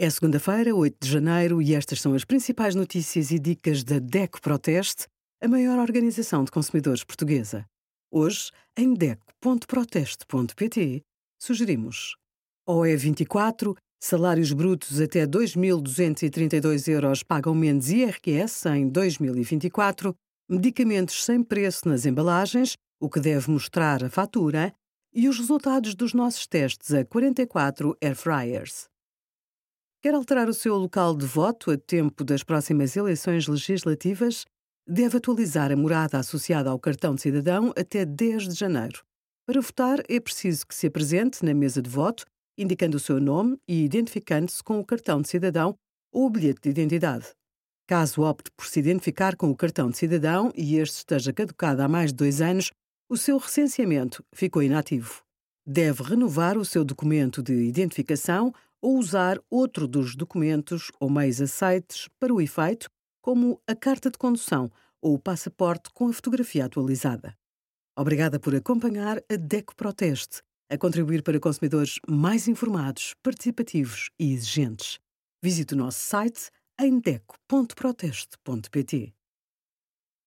É segunda-feira, 8 de janeiro, e estas são as principais notícias e dicas da DECO Proteste, a maior organização de consumidores portuguesa. Hoje, em DECO.proteste.pt, sugerimos OE24, salários brutos até 2.232 euros pagam menos IRS em 2024, medicamentos sem preço nas embalagens, o que deve mostrar a fatura, e os resultados dos nossos testes a 44 airfryers. Quer alterar o seu local de voto a tempo das próximas eleições legislativas? Deve atualizar a morada associada ao cartão de cidadão até 10 de janeiro. Para votar, é preciso que se apresente na mesa de voto, indicando o seu nome e identificando-se com o cartão de cidadão ou o bilhete de identidade. Caso opte por se identificar com o cartão de cidadão e este esteja caducado há mais de dois anos, o seu recenseamento ficou inativo. Deve renovar o seu documento de identificação ou usar outro dos documentos ou meios aceites para o efeito, como a carta de condução ou o passaporte com a fotografia atualizada. Obrigada por acompanhar a DECO Proteste, a contribuir para consumidores mais informados, participativos e exigentes. Visite o nosso site em deco.proteste.pt.